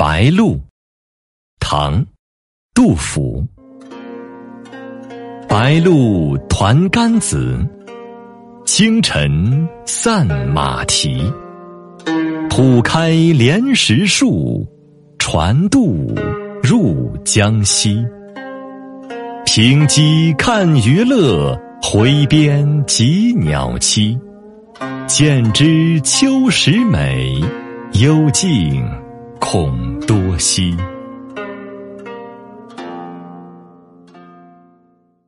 白鹭，唐，杜甫。白鹭团干子，清晨散马蹄。铺开莲石树，船渡入江西。平击看鱼乐，回边集鸟栖。见知秋时美，幽静恐多兮。